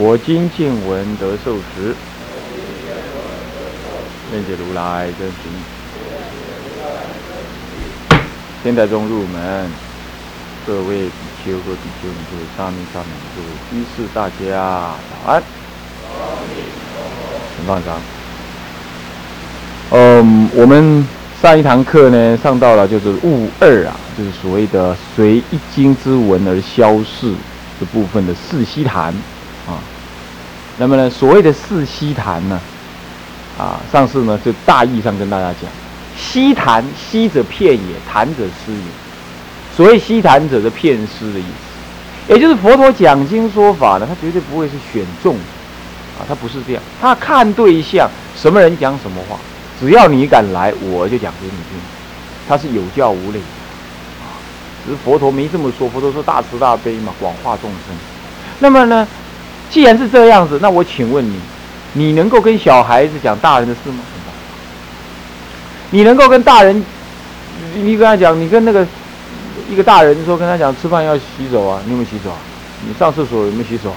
我今见闻得受持，愿解如来真实义。天台中入门，各位比丘和比丘尼，各位沙弥、沙弥各位居士，大家早安。请放掌。嗯，我们上一堂课呢，上到了就是物二啊，就是所谓的随一经之文而消逝的部分的四悉谈。那么呢，所谓的四悉檀呢，啊，上次呢就大意上跟大家讲，悉檀，悉者片也，檀者师也。所谓悉檀者的片师的意思，也就是佛陀讲经说法呢，他绝对不会是选中啊，他不是这样，他看对象，什么人讲什么话。只要你敢来，我就讲给你听。他是有教无类，啊，只是佛陀没这么说。佛陀说大慈大悲嘛，广化众生。那么呢，既然是这样子，那我请问你，你能够跟小孩子讲大人的事吗？你能够跟大人，你跟他讲，你跟那个一个大人说，跟他讲吃饭要洗手啊，你有没有洗手啊？你上厕所有没有洗手啊？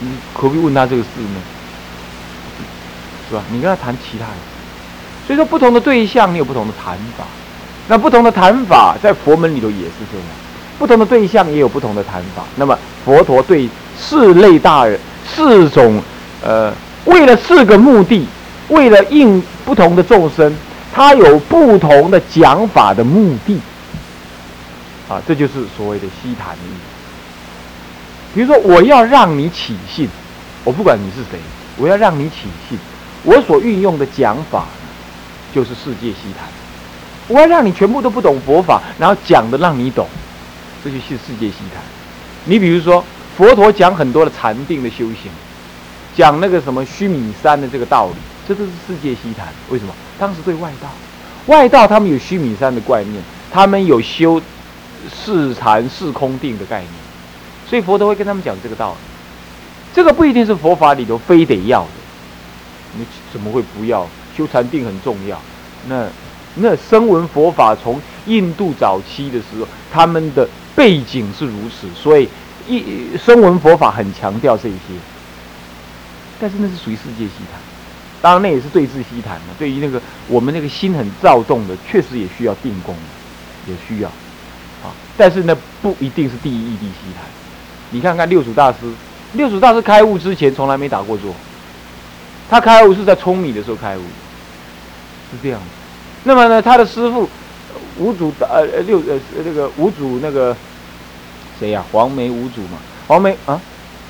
你可不可以问他这个事呢？是吧？你跟他谈其他的。所以说，不同的对象，你有不同的谈法。那不同的谈法，在佛门里头也是这样。不同的对象也有不同的谈法。那么，佛陀对四类大人、四种，呃，为了四个目的，为了应不同的众生，他有不同的讲法的目的。啊，这就是所谓的西谈义。比如说，我要让你起信，我不管你是谁，我要让你起信，我所运用的讲法。就是世界西谈，我要让你全部都不懂佛法，然后讲的让你懂，这就是世界西谈。你比如说，佛陀讲很多的禅定的修行，讲那个什么须弥山的这个道理，这都是世界西谈。为什么？当时对外道，外道他们有须弥山的概念，他们有修是禅是空定的概念，所以佛陀会跟他们讲这个道理。这个不一定是佛法里头非得要的，你怎么会不要？修禅定很重要，那那声闻佛法从印度早期的时候，他们的背景是如此，所以一声闻佛法很强调这些。但是那是属于世界西谈，当然那也是对治西谈嘛。对于那个我们那个心很躁动的，确实也需要定功，也需要啊。但是呢，不一定是第一义地西谈。你看看六祖大师，六祖大师开悟之前从来没打过坐，他开悟是在聪明的时候开悟。是这样的，那么呢，他的师傅五祖呃呃六呃那个五祖那个谁呀？黄梅五祖嘛，黄梅啊，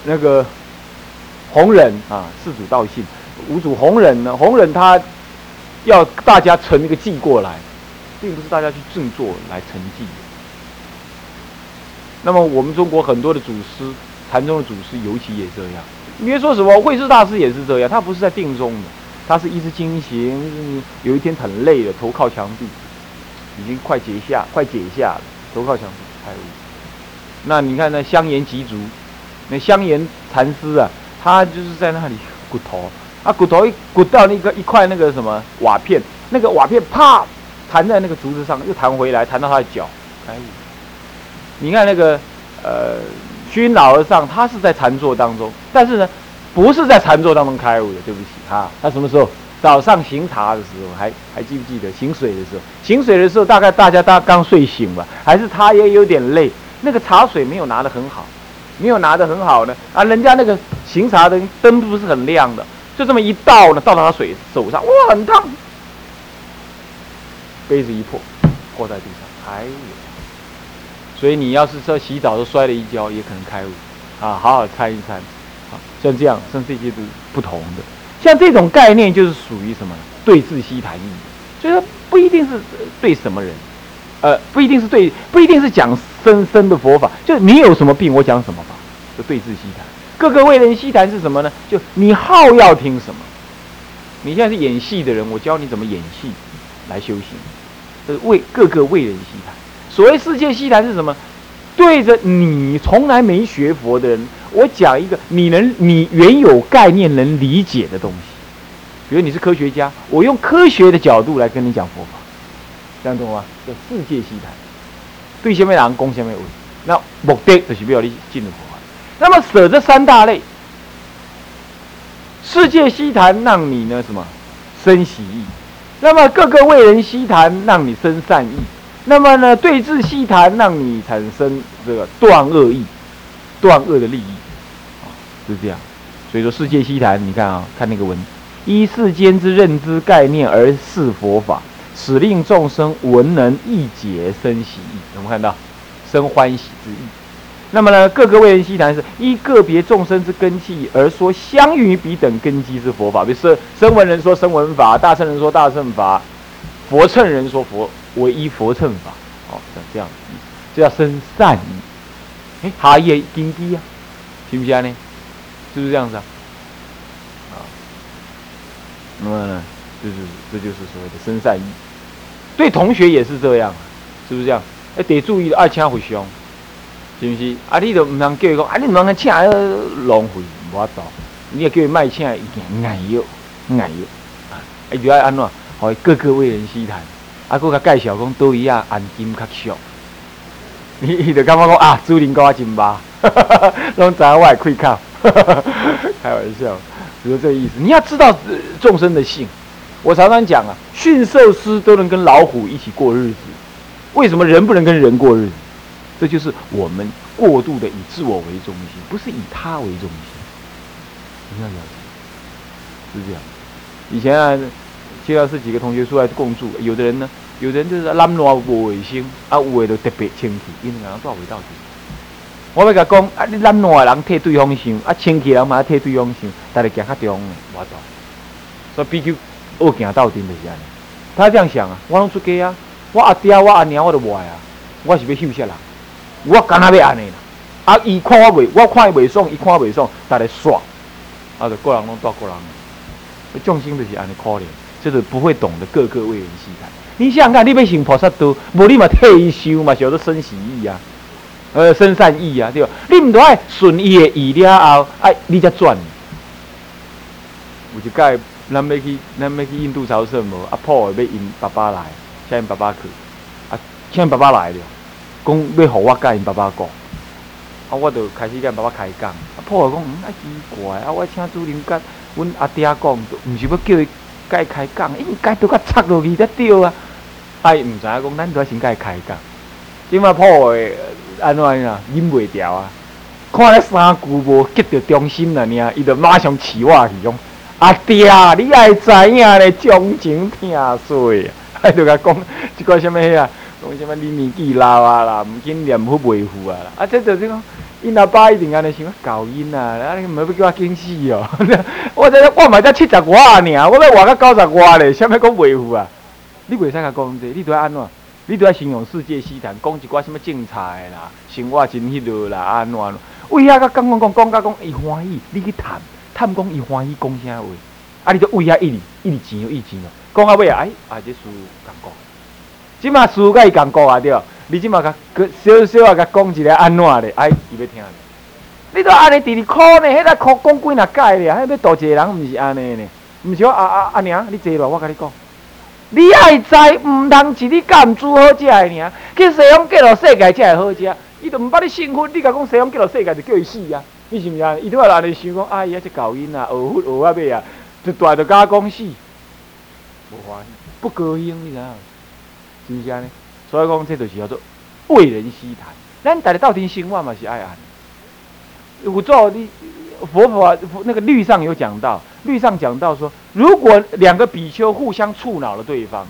那个弘忍啊，四祖道信，五祖弘忍呢，弘忍他要大家成一个祭过来，并不是大家去正坐来成祭。那么我们中国很多的祖师，禅宗的祖师尤其也这样。你别说什么慧师大师也是这样，他不是在定中的。他是一直进行，有一天很累了，头靠墙壁，已经快解下，快解下了，头靠墙壁开悟。那你看那香严吉足，那香严禅师啊，他就是在那里骨头，啊骨头一骨到那个一块那个什么瓦片，那个瓦片啪弹在那个竹子上，又弹回来，弹到他的脚开悟。你看那个呃熏老和尚，他是在禅坐当中，但是呢。不是在禅坐当中开悟的，对不起啊。他什么时候早上行茶的时候，还还记不记得行水的时候？行水的时候，大概大家大刚睡醒吧，还是他也有点累。那个茶水没有拿得很好，没有拿得很好呢啊！人家那个行茶的灯不是很亮的，就这么一倒呢，倒到他水手上，哇，很烫，杯子一破，破在地上，开悟。所以你要是说洗澡都摔了一跤，也可能开悟啊！好好参一参。像这样，像这些都不同的。像这种概念，就是属于什么？对治西谈义，所以说不一定是对什么人，呃，不一定是对，不一定是讲深深的佛法。就是你有什么病，我讲什么法，就对治西谈。各个为人西谈是什么呢？就你好要听什么？你现在是演戏的人，我教你怎么演戏来修行。这是为各个为人西谈。所谓世界西谈是什么？对着你从来没学佛的人，我讲一个你能你原有概念能理解的东西。比如你是科学家，我用科学的角度来跟你讲佛法，这样懂吗？叫世界西谈。对下面人攻下面为，那目的就是要你进入佛法。那么舍这三大类，世界希谈让你呢什么生喜意？那么各个为人希谈让你生善意？那么呢，对峙细谈，让你产生这个断恶意、断恶的利益，啊，是这样。所以说，世界细谈，你看啊，看那个文，依世间之认知概念而示佛法，使令众生闻能意解生喜意。有没有看到？生欢喜之意。那么呢，各个为人细谈是依个别众生之根器而说相于彼等根基之佛法。比如说，声闻人说声闻法，大乘人说大乘法，佛乘人说佛。唯一佛乘法，哦，像这样子，这叫生善意。哎，他也经济啊，行不行呢？是不是这样子啊？啊，那么呢，就是这就是所谓的生善意。对同学也是这样，是不是这样？哎，得注意爱请回乡，是不是？啊，你都唔通叫伊讲，啊，你唔通请个浪费，无法度。你要叫伊卖请，一件硬要，硬要。啊，哎，就爱安怎？好，各个为人师谈。啊，佫甲介绍讲倒伊啊，按金较俗。伊伊就感觉讲啊，主人我真巴，拢知影我会开口，开玩笑，只是这意思。你要知道众生的性，我常常讲啊，驯兽师都能跟老虎一起过日子，为什么人不能跟人过日子？这就是我们过度的以自我为中心，不是以他为中心。你要了解，是这样。以前啊。介绍是几个同学出来共住，有的人呢，有的人就是懒惰无卫生，啊，有的就特别清气，因为人做味道。我要甲讲，啊，你懒惰的人替对方想，啊，清气人嘛替对方想，大家行较中的，我懂。所以比较恶行到底就是安尼。他这样想啊，我拢出家啊，我阿爹我阿娘我都无爱啊，我是要休息啦，我干那要安尼啦。啊，伊看我袂，我看伊袂爽，伊看我袂爽，大家爽，啊，就个人拢做个人，众生就是安尼可怜。就是不会懂得各个为人希谈。你想看，你要行菩萨道，无你嘛退休嘛，晓得生喜意啊，呃，生善意啊，对吧？你毋都爱顺伊的意了后，哎，你才转。有一届，咱要去，咱要去印度朝圣无？阿婆要因爸爸来，请爸爸去，啊，请爸爸来了，讲要互我甲因爸爸讲，啊，我就开始甲爸爸开讲。啊婆婆讲，嗯，啊奇怪，啊，我请主任甲阮阿爹讲，毋是要叫伊。甲伊开讲，应该都甲插落去才对啊！啊！伊，毋知影讲，咱都要先该开讲。即马婆婆安怎啊？忍袂掉啊！看咧三句无激到中心啦，尔伊就马上起我去讲。阿爹，你爱知影咧，将情听碎 啊！哎，就甲讲一个什么啊？讲什么你年纪老啊啦，毋紧念好维护啊啦！啊，这就是讲。因阿爸一定安尼想，搞因啊！啊，你唔要叫我惊死哦！我这我嘛才七十外尔，我要活到九十外咧，啥物讲维护啊？你袂使甲讲这，你都要安怎？你都要形容世界西谈，讲一寡什么精彩啦，生活真迄落啦，安怎？为遐甲讲讲讲讲甲讲，伊欢喜，你去探探讲伊欢喜讲啥话？啊，你就为遐一直一直钱一直钱哦，讲到尾啊，哎，啊，这事共讲，即马事甲伊共讲啊，对。你即马甲小小啊，甲讲一个安怎咧？哎，伊要听。你都安尼直直哭呢？迄个哭讲几若届咧？迄要多一个人，毋是安尼呢？毋是我阿阿阿娘，你坐落，我甲你讲。你爱知，毋通是你甘煮好食的尔。去西方嫁落世界才会好食。伊都毋捌你幸福，你甲讲西方嫁落世界就叫伊死啊？你是毋是啊？伊拄仔安尼想讲，哎呀，这搞音啊，学学学啊尾啊，一大着甲讲死，无欢喜，不高兴，你知影？是毋是安尼？所以讲，这就是叫做为人师谈。咱大家到底生活嘛是爱安。有做你佛法那个律上有讲到，律上讲到说，如果两个比丘互相触恼了对方，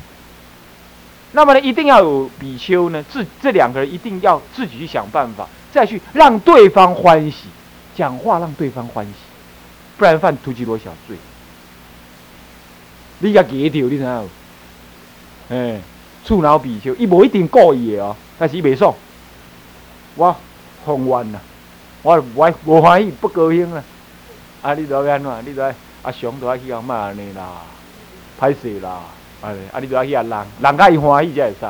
那么呢，一定要有比丘呢，自这两个人一定要自己去想办法，再去让对方欢喜，讲话让对方欢喜，不然犯突击罗小罪。你甲记住，你知影无？哎。触脑比丘，伊无一定故意的哦，但是伊袂爽，我放冤啦，我我无欢喜，不高兴啊！啊，你都要安怎？你都要阿雄都要去讲骂安尼啦，歹势啦，啊，啊，你都要去阿人，人家伊欢喜才会使？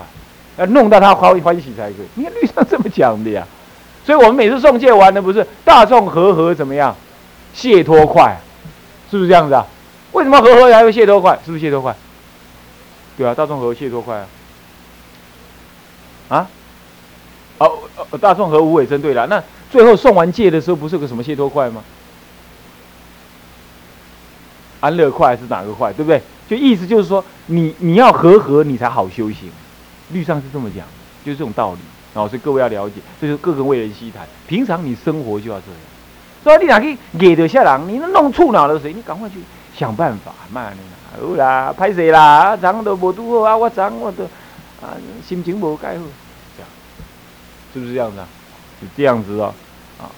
要弄到他欢欢喜才可以。你看律上这么讲的呀，所以我们每次送戒完的不是大众和合怎么样？解脱快，是不是这样子啊？为什么和合还会卸多快？是不是卸多快？对啊，大众和卸多快啊！啊？哦哦，大众和无尾针对了。那最后送完戒的时候，不是个什么卸多快吗？安乐快是哪个快？对不对？就意思就是说，你你要和合，你才好修行。律上是这么讲，就是这种道理。然哦，所以各位要了解，这就是各个为人希谈。平常你生活就要这样。所以你哪去惹得下人？你弄触恼了谁？你赶快去想办法。嘛你啦，好啦，拍谁啦？长都无拄好啊，我长我都啊，心情无改好，这样是不是这样子啊？是这样子哦，啊。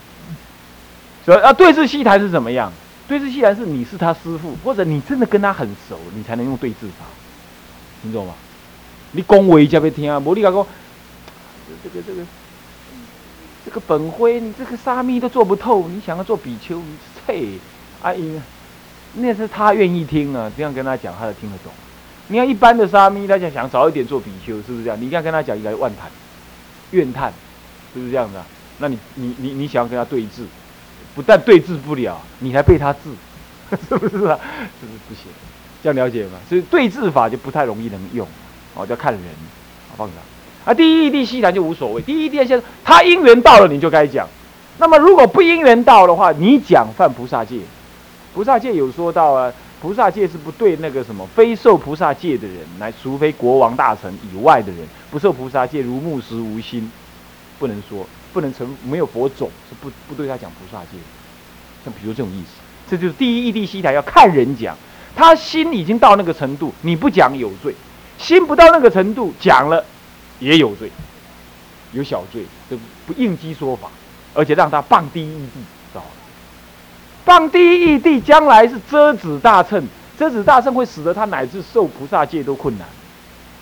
所以啊，对峙戏台是怎么样？对峙戏台是你是他师傅，或者你真的跟他很熟，你才能用对峙法，听懂吗？你恭维才要听啊，无你讲讲这个这个。这个本灰，你这个沙弥都做不透，你想要做比丘，你切，阿姨，那是他愿意听啊，这样跟他讲，他就听得懂。你看一般的沙弥，他就想早一点做比丘，是不是这样？你这样跟他讲，应该万叹、怨叹，是不是这样子啊？那你、你、你、你想要跟他对峙，不但对峙不了，你还被他治，是不是啊？是不是不行？这样了解吗？所以对峙法就不太容易能用，哦，要看人，放下。啊，第一义谛西谈就无所谓。第一义谛先，他因缘到了，你就该讲。那么如果不因缘到的话，你讲犯菩萨戒。菩萨戒有说到啊，菩萨戒是不对那个什么非受菩萨戒的人，来除非国王大臣以外的人不受菩萨戒，如木石无心，不能说，不能成没有佛种，是不不对他讲菩萨戒。像比如这种意思，这就是第一义地西台要看人讲，他心已经到那个程度，你不讲有罪；心不到那个程度，讲了。也有罪，有小罪，这不应激说法，而且让他放第一义地，谤第一义谛，将来是遮止大乘，遮止大乘会使得他乃至受菩萨戒都困难。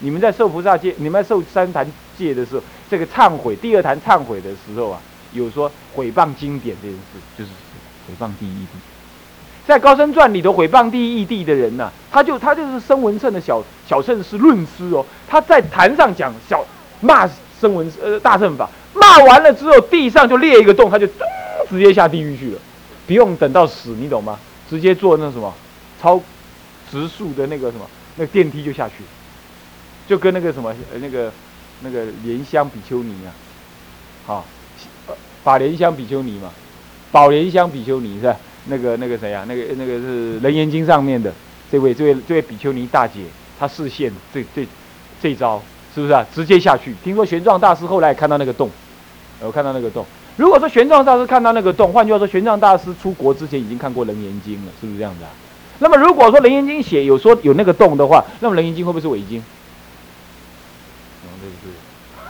你们在受菩萨戒，你们在受三坛戒的时候，这个忏悔第二坛忏悔的时候啊，有说毁谤经典这件事，就是毁谤第一义谛。在高僧传里头毁谤第一义谛的人呐，他就他就是声闻乘的小小圣师论师哦，他在坛上讲小骂声闻呃大乘法，骂完了之后地上就裂一个洞，他就咚直接下地狱去了，不用等到死，你懂吗？直接坐那什么超直速的那个什么那个电梯就下去，就跟那个什么那个那个莲香比丘尼啊，好，法莲香比丘尼嘛，宝莲香比丘尼是吧？那个那个谁呀？那个那个是《楞严经》上面的这位这位这位比丘尼大姐，她视线这这这招是不是啊？直接下去。听说玄奘大师后来看到那个洞，我看到那个洞。如果说玄奘大师看到那个洞，换句话说，玄奘大师出国之前已经看过《楞严经》了，是不是这样子啊？那么如果说《楞严经》写有说有那个洞的话，那么《楞严经》会不会是伪经？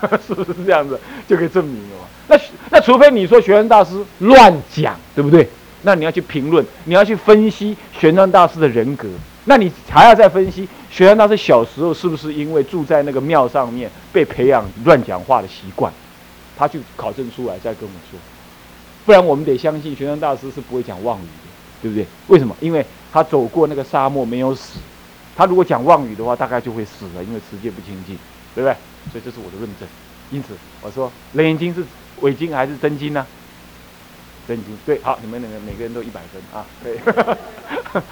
是不是这样子就可以证明了嘛？那那除非你说玄奘大师乱讲，对不对？那你要去评论，你要去分析玄奘大师的人格，那你还要再分析玄奘大师小时候是不是因为住在那个庙上面被培养乱讲话的习惯，他去考证出来再跟我们说，不然我们得相信玄奘大师是不会讲妄语的，对不对？为什么？因为他走过那个沙漠没有死，他如果讲妄语的话，大概就会死了，因为持戒不清净，对不对？所以这是我的论证。因此我说《楞严经》是伪经还是真经呢？真经对，好，你们两个每个人都一百分啊，对，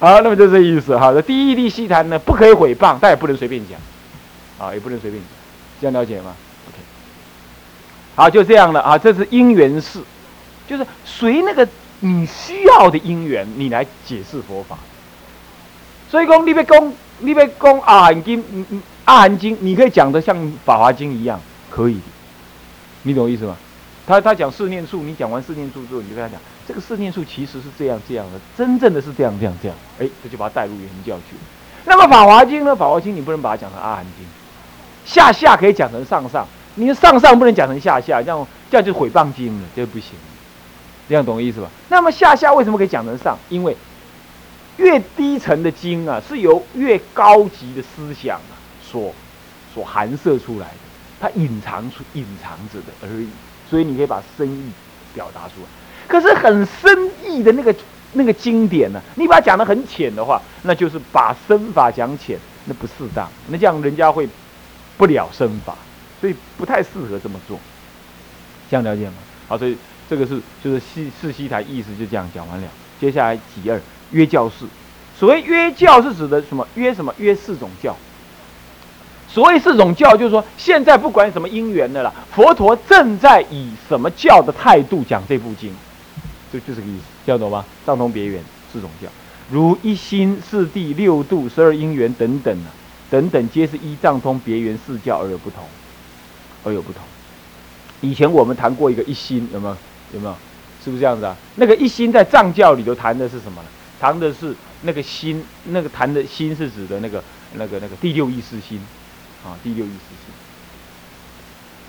好，那么就这意思哈。第一义谛西谈呢，不可以毁谤，但也不能随便讲，啊，也不能随便讲，这样了解吗好，就这样了啊。这是因缘事，就是随那个你需要的因缘，你来解释佛法。所以讲，你别讲，你别讲阿含经，阿含经，你可以讲的像法华经一样，可以，你懂我意思吗？他他讲四念处，你讲完四念处之后，你就跟他讲，这个四念处其实是这样这样的，真正的是这样这样这样，哎，这就把他带入原教去了。那么《法华经》呢？《法华经》你不能把它讲成《阿含经》，下下可以讲成上上，你上上不能讲成下下，这样这样就毁谤经了，这不行。这样懂意思吧？那么下下为什么可以讲成上？因为越低层的经啊，是由越高级的思想啊所所含摄出来的，它隐藏出隐藏着的而已。所以你可以把深意表达出来。可是很深意的那个那个经典呢，你把它讲的很浅的话，那就是把身法讲浅，那不适当。那这样人家会不了身法，所以不太适合这么做。这样了解吗？好，所以这个是就是四四西台意思就这样讲完了。接下来几二约教士，所谓约教是指的什么？约什么？约四种教。所谓四种教，就是说现在不管什么因缘的了，佛陀正在以什么教的态度讲这部经，就就这个意思，听得懂吗？藏通别圆四种教，如一心、四谛、六度、十二因缘等等啊，等等皆是依藏通别圆四教而有不同，而有不同。以前我们谈过一个一心，有没有？有没有？是不是这样子啊？那个一心在藏教里头谈的是什么呢？谈的是那个心，那个谈的心是指的那个那个那个第六意识心。啊，第六意识心。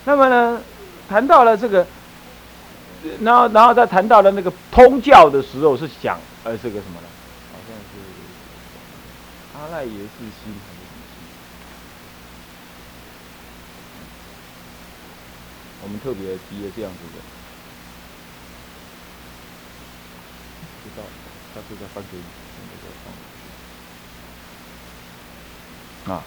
那么呢，谈到了这个，然后，然后再谈到了那个通教的时候，是讲呃这个什么呢？好像是阿赖耶识心？我们特别提了这样子的，知道，他是在翻给你那个啊。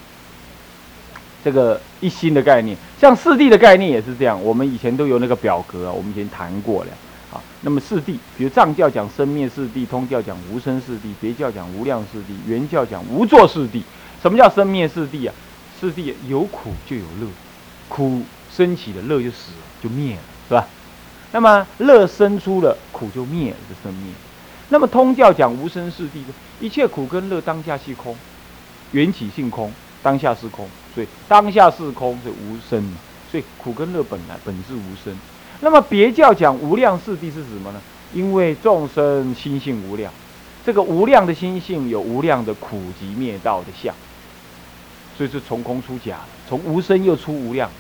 这个一心的概念，像四谛的概念也是这样。我们以前都有那个表格啊，我们以前谈过了啊。那么四谛，比如藏教讲生灭四谛，通教讲无生四谛，别教讲无量四谛，原教讲无作四谛。什么叫生灭四谛啊？四谛有苦就有乐，苦升起的乐就死了，就灭了，是吧？那么乐生出了，苦就灭了，就生灭。那么通教讲无生四谛，一切苦跟乐当下是空，缘起性空，当下是空。所以当下是空，是无生所以苦跟乐本来本质无生。那么别教讲无量四谛是什么呢？因为众生心性无量，这个无量的心性有无量的苦集灭道的相，所以是从空出假，从无生又出无量。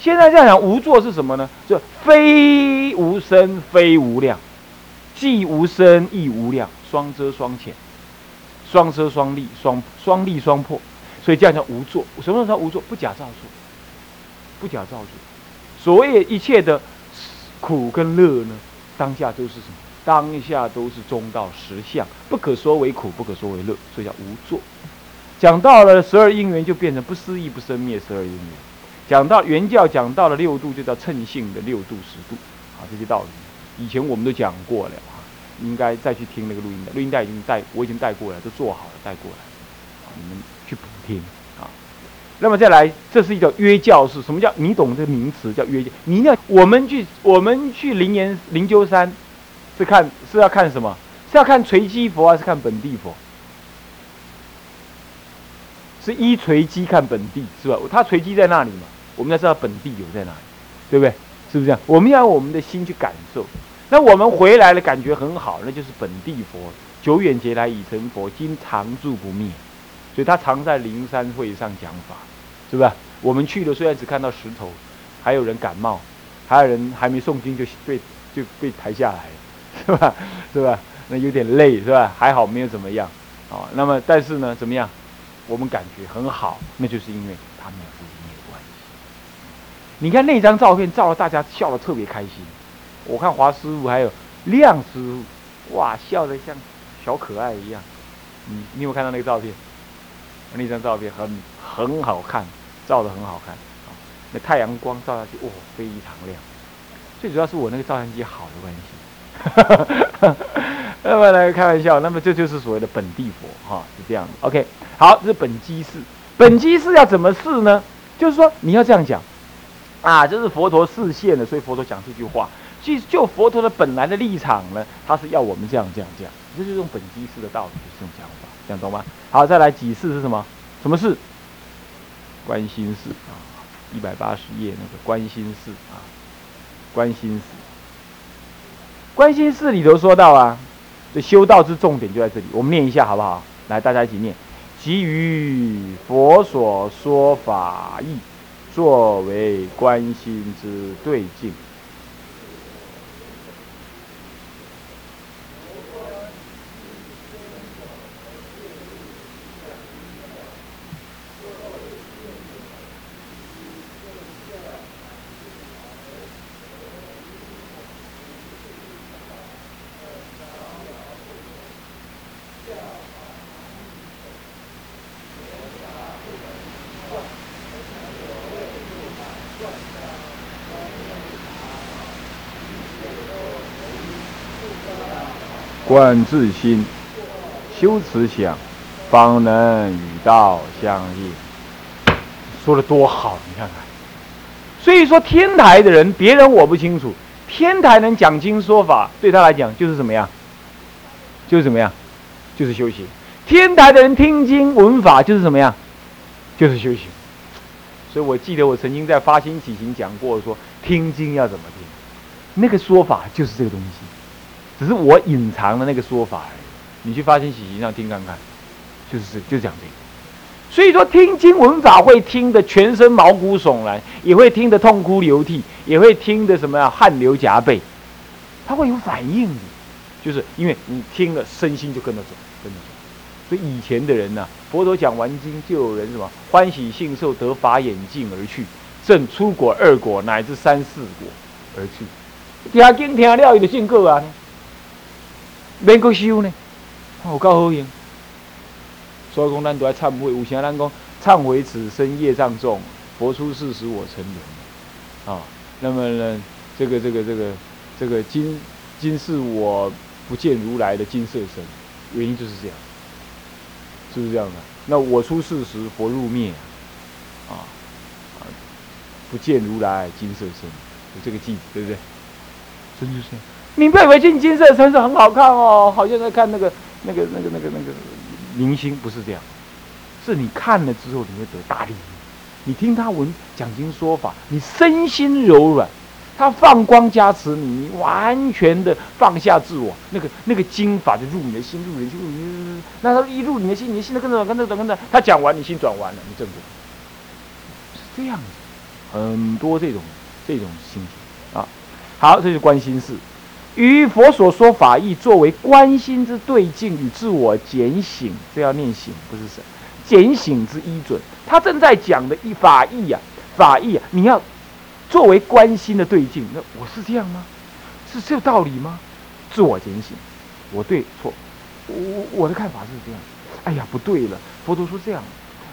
现在这样讲无作是什么呢？就非无生非无量，既无生亦无量，双遮双浅，双遮双利，双双利双破。所以这样叫无作。什么叫无作？不假造作，不假造作。所谓一切的苦跟乐呢，当下都是什么？当下都是中道实相，不可说为苦，不可说为乐，所以叫无作。讲到了十二因缘，就变成不思议不生灭十二因缘。讲到原教讲到了六度，就叫称性的六度十度。啊，这些道理以前我们都讲过了啊，应该再去听那个录音带，录音带已经带，我已经带过了，都做好了带过来。你们。去补听啊，那么再来，这是一个约教是。什么叫你懂这个名词叫约教？你要我们去我们去灵岩灵鹫山，是看是要看什么？是要看垂基佛还是看本地佛？是一垂基看本地是吧？它垂基在那里嘛？我们要知道本地有在哪里，对不对？是不是这样？我们要我们的心去感受。那我们回来了，感觉很好，那就是本地佛。久远劫来已成佛，今常住不灭。所以他常在灵山会上讲法，是吧？我们去了，虽然只看到石头，还有人感冒，还有人还没诵经就被就被抬下来，是吧？是吧？那有点累，是吧？还好没有怎么样，哦。那么但是呢，怎么样？我们感觉很好，那就是因为他们。你看那张照片，照的大家笑得特别开心。我看华师傅还有亮师傅，哇，笑得像小可爱一样。你你有看到那个照片？那张照片很很好看，照的很好看！那太阳光照下去，哇，非常亮。最主要是我那个照相机好的关系。那么来开玩笑，那么这就是所谓的本地佛哈，是这样的。OK，好，这是本机释。本机释要怎么释呢？就是说你要这样讲啊，这是佛陀示现的，所以佛陀讲这句话。其实就佛陀的本来的立场呢，他是要我们这样这样这样，这就是用本机释的道理，是这种讲法。讲懂吗？好，再来几次是什么？什么事？观心事啊，一百八十页那个观心事啊，观心事。观心事里头说到啊，这修道之重点就在这里。我们念一下好不好？来，大家一起念：基于佛所说法义，作为观心之对境。观自心，修慈想，方能与道相应。说的多好，你看看。所以说，天台的人，别人我不清楚。天台能讲经说法，对他来讲就是怎么样？就是怎么样？就是修行。天台的人听经闻法，就是怎么样？就是修行。所以我记得我曾经在发心起行讲过，说听经要怎么听？那个说法就是这个东西，只是我隐藏的那个说法而已。你去发心喜行上听看看，就是就讲这个。所以说听经文法会听得全身毛骨悚然，也会听得痛哭流涕，也会听得什么呀汗流浃背，他会有反应的，就是因为你听了身心就跟着走，跟着走。所以以前的人呢，佛陀讲完经，就有人什么欢喜信受得法眼镜而去，正出国二国乃至三四国而去。听经听了，伊就信过啊，免个修呢，有够好用。所以讲，咱都要忏悔。有些人讲，忏悔此生业障重，佛出世时我成人。啊，那么呢，这个这个这个这个今今世我不见如来的金色身，原因就是这样。是不是这样的？那我出世时，佛入灭，啊啊，不见如来金色身，有这个记，对不对？真就是这样。你不要以为进金色身是很好看哦，好像在看那个那个那个那个那个明星，不是这样。是你看了之后，你会得大利益。你听他闻讲经说法，你身心柔软。他放光加持你，你完全的放下自我，那个那个经法就入你的心，入你的心，入你。那他一入你的心，你的心都跟着跟着跟着。他讲完，你心转完了，你正果。是这样子，很多这种这种心情啊。好，这是观心事，与佛所说法义作为观心之对境与自我检醒，这要念醒，不是神检醒之依准。他正在讲的一法义呀，法义啊，你要。作为关心的对境，那我是这样吗？是这个道理吗？自我警醒，我对错，我我的看法是这样。哎呀，不对了，佛陀说这样。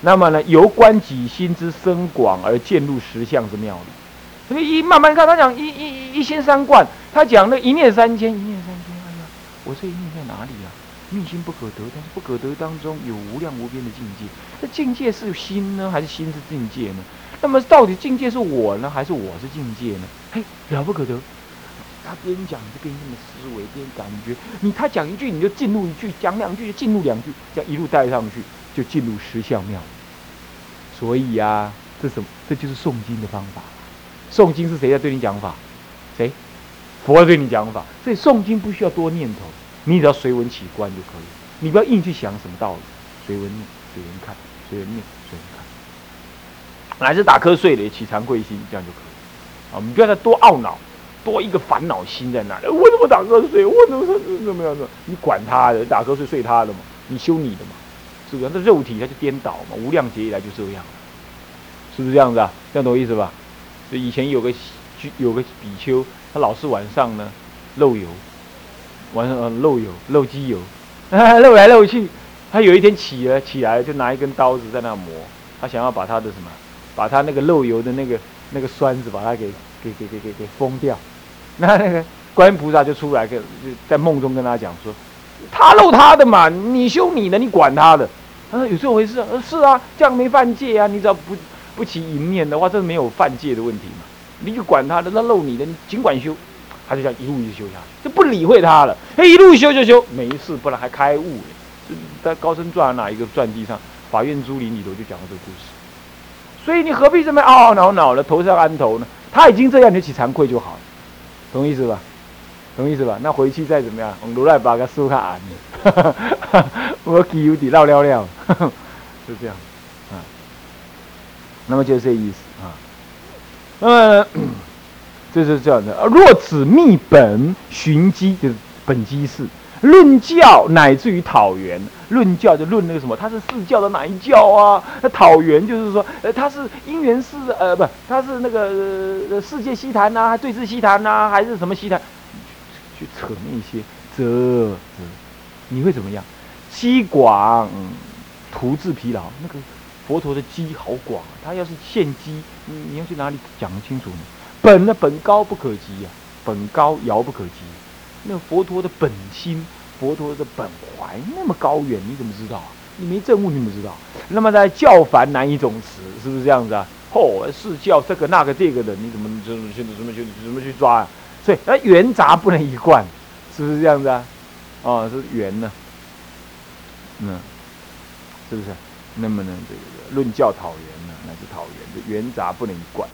那么呢，由观己心之深广而渐入实相之妙理。所以一慢慢看，他讲一一一心三观，他讲那一念三千，一念三千。哎呀，我这一念在哪里呀？密心不可得，但是不可得当中有无量无边的境界。这境界是心呢，还是心是境界呢？那么到底境界是我呢，还是我是境界呢？嘿，了不可得！他边讲就边这么思维，边感觉。你他讲一句，你就进入一句；讲两句就进入两句，这样一路带上去，就进入十相妙。所以呀，这什么？这就是诵经的方法。诵经是谁在对你讲法？谁？佛在对你讲法。所以诵经不需要多念头，你只要随文起观就可以。你不要硬去想什么道理，随文念，随文看，随文念，随文看。乃是打瞌睡的，起惭愧心，这样就可以。啊，你不要再多懊恼，多一个烦恼心在那里。我怎么打瞌睡？我怎么怎么样的？你管他的，打瞌睡睡他的嘛，你修你的嘛，是不是？那肉体它就颠倒嘛，无量劫以来就这样了，是不是这样子啊？这样懂我意思吧？就以前有个有个比丘，他老是晚上呢漏油，晚上漏油漏机油，漏来漏去。他有一天起了起来，就拿一根刀子在那磨，他想要把他的什么？把他那个漏油的那个那个栓子，把它给给给给给给封掉。那那个观音菩萨就出来跟在梦中跟他讲说：“他漏他的嘛，你修你的，你管他的。”他说：“有这回事？”呃，是啊，这样没犯戒啊。你只要不不起淫念的话，这是没有犯戒的问题嘛。你就管他的，那漏你的，你尽管修。他就这样一路一直修下去，就不理会他了。哎，一路修就修，没事，不然还开悟了。在高僧传哪一个传记上，法院珠林里头就讲了这个故事。所以你何必这么懊懊恼恼的头上安头呢？他已经这样，你起惭愧就好了，懂意思吧？懂意思吧？那回去再怎么样，如来把个书看安，我记有点绕了了，是这样。那么就是这意思啊。那么就是这样的。若此密本寻机，就是本机是。论教乃至于讨缘，论教就论那个什么，他是四教的哪一教啊？那讨缘就是说，呃，他是因缘世，呃，不，他是那个世界西坛呐，对峙西坛呐，还是什么西坛？去扯那些，这，你会怎么样？西广，图自疲劳。那个佛陀的机好广啊，他要是现机，你你要去哪里讲得清楚呢？本呢，本高不可及呀，本高遥不可及。那佛陀的本心佛陀的本怀那么高远，你怎么知道？你没证悟，你怎么知道？那么在教凡难以总持，是不是这样子啊？嚯，是教这个那个这个的，你怎么怎么去怎么去怎么去抓啊？所以那圆杂不能一贯，是不是这样子啊？哦，是圆呢，嗯，是不是？那么呢，这个论教讨圆呢，那是讨圆，这圆杂不能管。